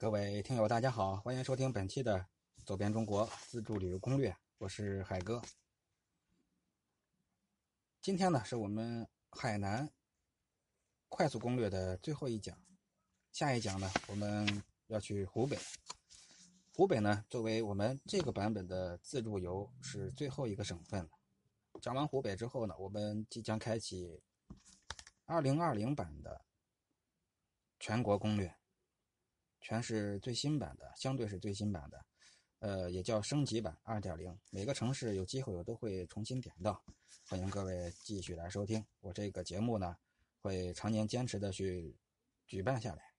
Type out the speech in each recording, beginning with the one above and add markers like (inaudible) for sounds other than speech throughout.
各位听友，大家好，欢迎收听本期的《走遍中国自助旅游攻略》，我是海哥。今天呢，是我们海南快速攻略的最后一讲，下一讲呢，我们要去湖北。湖北呢，作为我们这个版本的自助游，是最后一个省份。讲完湖北之后呢，我们即将开启二零二零版的全国攻略。全是最新版的，相对是最新版的，呃，也叫升级版二点零。每个城市有机会我都会重新点到，欢迎各位继续来收听。我这个节目呢，会常年坚持的去举办下来。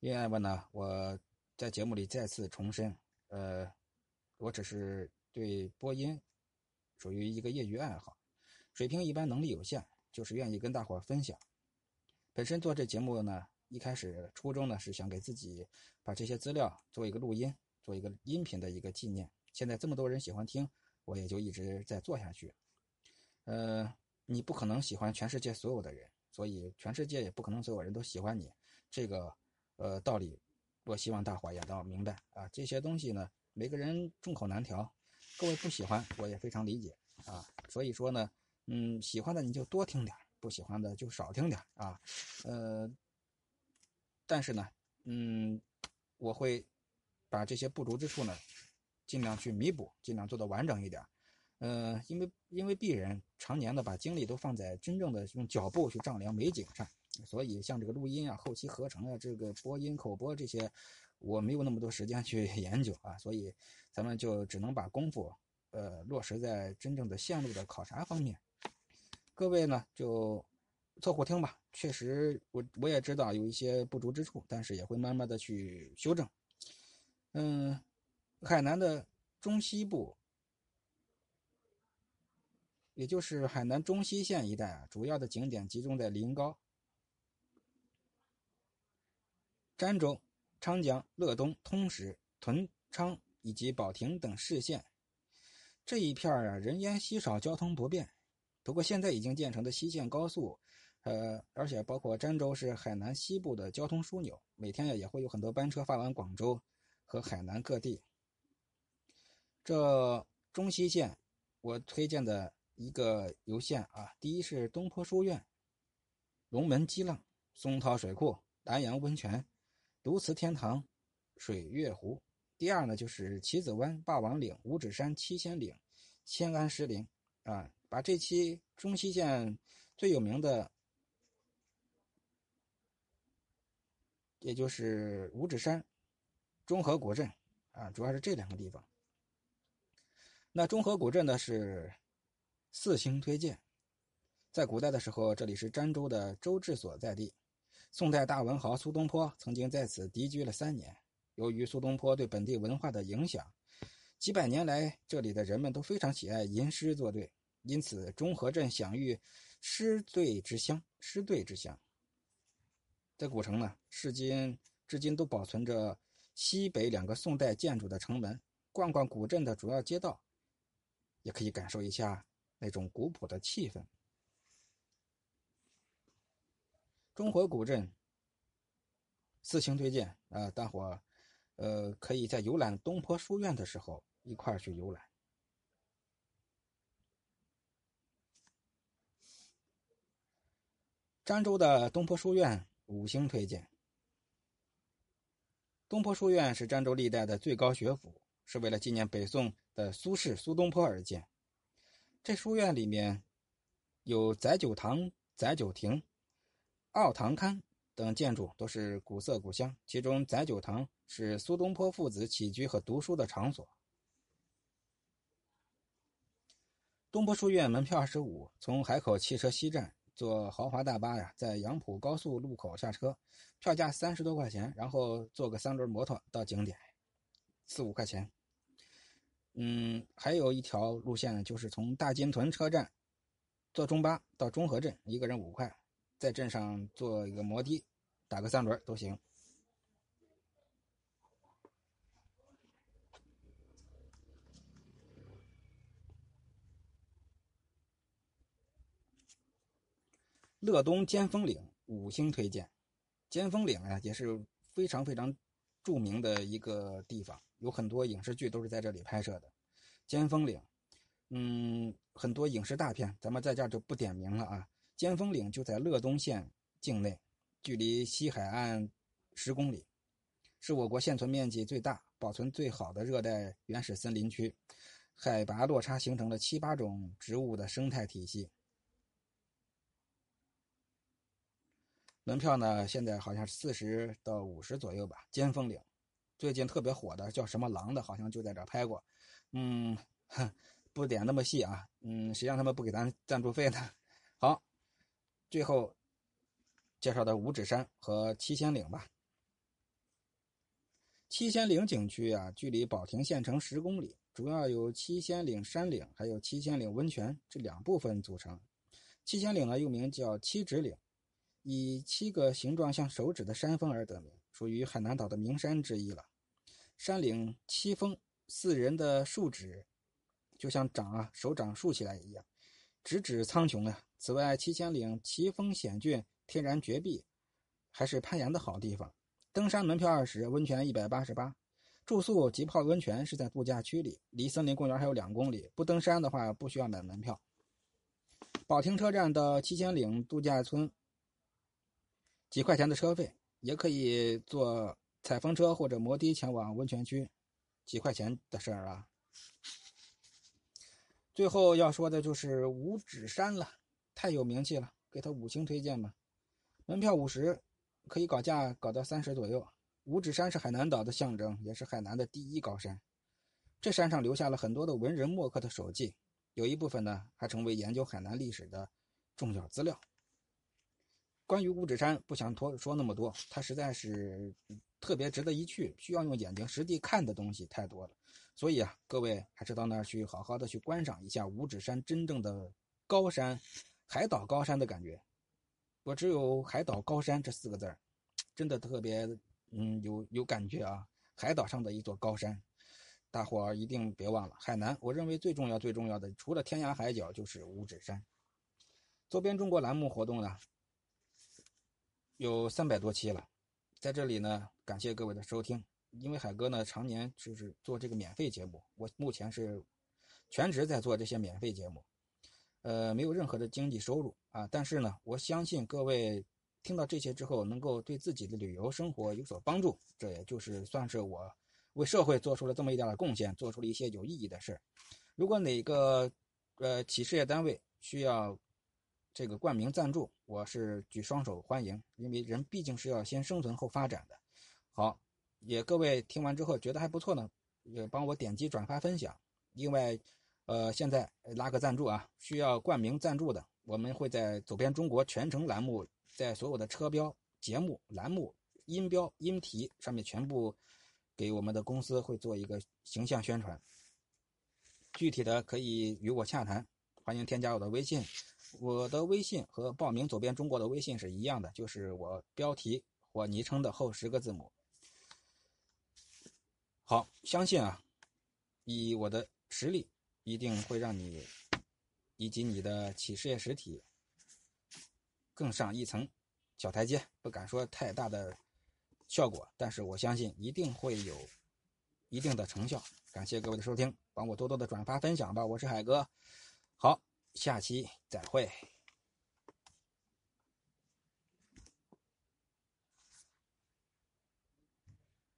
另外呢，我在节目里再次重申，呃，我只是对播音属于一个业余爱好，水平一般，能力有限，就是愿意跟大伙分享。本身做这节目呢。一开始初衷呢是想给自己把这些资料做一个录音，做一个音频的一个纪念。现在这么多人喜欢听，我也就一直在做下去。呃，你不可能喜欢全世界所有的人，所以全世界也不可能所有人都喜欢你。这个呃道理，我希望大伙也都明白啊。这些东西呢，每个人众口难调，各位不喜欢我也非常理解啊。所以说呢，嗯，喜欢的你就多听点，不喜欢的就少听点啊。呃。但是呢，嗯，我会把这些不足之处呢，尽量去弥补，尽量做的完整一点。嗯，因为因为鄙人常年的把精力都放在真正的用脚步去丈量美景上，所以像这个录音啊、后期合成啊、这个播音口播这些，我没有那么多时间去 (laughs) 研究啊，所以咱们就只能把功夫呃落实在真正的线路的考察方面。各位呢就。凑合听吧，确实，我我也知道有一些不足之处，但是也会慢慢的去修正。嗯，海南的中西部，也就是海南中西县一带啊，主要的景点集中在临高、儋州、昌江、乐东、通石、屯昌以及保亭等市县。这一片啊，人烟稀少，交通不便。不过现在已经建成的西线高速。呃，而且包括儋州是海南西部的交通枢纽，每天也也会有很多班车发往广州和海南各地。这中西线，我推荐的一个游线啊，第一是东坡书院、龙门激浪、松涛水库、南阳温泉、独慈天堂、水月湖；第二呢就是棋子湾、霸王岭、五指山、七仙岭、仙安石林啊，把这期中西线最有名的。也就是五指山、中和古镇啊，主要是这两个地方。那中和古镇呢是四星推荐，在古代的时候，这里是儋州的州治所在地。宋代大文豪苏东坡曾经在此敌居了三年。由于苏东坡对本地文化的影响，几百年来这里的人们都非常喜爱吟诗作对，因此中和镇享誉“诗对之乡”，诗对之乡。在古城呢，至今至今都保存着西北两个宋代建筑的城门。逛逛古镇的主要街道，也可以感受一下那种古朴的气氛。中和古镇四星推荐啊，大伙呃可以在游览东坡书院的时候一块去游览。漳州的东坡书院。五星推荐。东坡书院是儋州历代的最高学府，是为了纪念北宋的苏轼苏东坡而建。这书院里面有载酒堂、载酒亭、奥堂龛等建筑，都是古色古香。其中载酒堂是苏东坡父子起居和读书的场所。东坡书院门票二十五，从海口汽车西站。坐豪华大巴呀，在杨浦高速路口下车，票价三十多块钱，然后坐个三轮摩托到景点，四五块钱。嗯，还有一条路线呢，就是从大金屯车站坐中巴到中和镇，一个人五块，在镇上坐一个摩的，打个三轮都行。乐东尖峰岭五星推荐，尖峰岭啊也是非常非常著名的一个地方，有很多影视剧都是在这里拍摄的。尖峰岭，嗯，很多影视大片，咱们在这儿就不点名了啊。尖峰岭就在乐东县境内，距离西海岸十公里，是我国现存面积最大、保存最好的热带原始森林区，海拔落差形成了七八种植物的生态体系。门票呢，现在好像是四十到五十左右吧。尖峰岭，最近特别火的叫什么狼的，好像就在这拍过。嗯，哼不点那么细啊。嗯，谁让他们不给咱赞助费呢？好，最后介绍的五指山和七仙岭吧。七仙岭景区啊，距离保亭县城十公里，主要由七仙岭山岭还有七仙岭温泉这两部分组成。七仙岭呢，又名叫七指岭。以七个形状像手指的山峰而得名，属于海南岛的名山之一了。山岭七峰，四人的竖指，就像掌啊手掌竖起来一样，直指苍穹啊。此外，七仙岭奇峰险峻，天然绝壁，还是攀岩的好地方。登山门票二十，温泉一百八十八，住宿及泡温泉是在度假区里，离森林公园还有两公里。不登山的话，不需要买门票。保亭车站到七仙岭度假村。几块钱的车费，也可以坐采风车或者摩的前往温泉区，几块钱的事儿啊。最后要说的就是五指山了，太有名气了，给他五星推荐吧。门票五十，可以搞价搞到三十左右。五指山是海南岛的象征，也是海南的第一高山。这山上留下了很多的文人墨客的手迹，有一部分呢还成为研究海南历史的重要资料。关于五指山，不想多说那么多，它实在是特别值得一去，需要用眼睛实地看的东西太多了。所以啊，各位还是到那儿去好好的去观赏一下五指山真正的高山，海岛高山的感觉。我只有海岛高山这四个字儿，真的特别嗯有有感觉啊。海岛上的一座高山，大伙儿一定别忘了。海南，我认为最重要最重要的，除了天涯海角，就是五指山。周边中国栏目活动呢？有三百多期了，在这里呢，感谢各位的收听。因为海哥呢，常年就是做这个免费节目，我目前是全职在做这些免费节目，呃，没有任何的经济收入啊。但是呢，我相信各位听到这些之后，能够对自己的旅游生活有所帮助，这也就是算是我为社会做出了这么一点的贡献，做出了一些有意义的事如果哪个呃企事业单位需要，这个冠名赞助，我是举双手欢迎，因为人毕竟是要先生存后发展的。好，也各位听完之后觉得还不错呢，也帮我点击转发分享。另外，呃，现在拉个赞助啊，需要冠名赞助的，我们会在走遍中国全程栏目，在所有的车标、节目、栏目、音标、音题上面全部给我们的公司会做一个形象宣传。具体的可以与我洽谈，欢迎添加我的微信。我的微信和报名走遍中国的微信是一样的，就是我标题或昵称的后十个字母。好，相信啊，以我的实力，一定会让你以及你的企事业实体更上一层小台阶。不敢说太大的效果，但是我相信一定会有一定的成效。感谢各位的收听，帮我多多的转发分享吧。我是海哥，好。下期再会。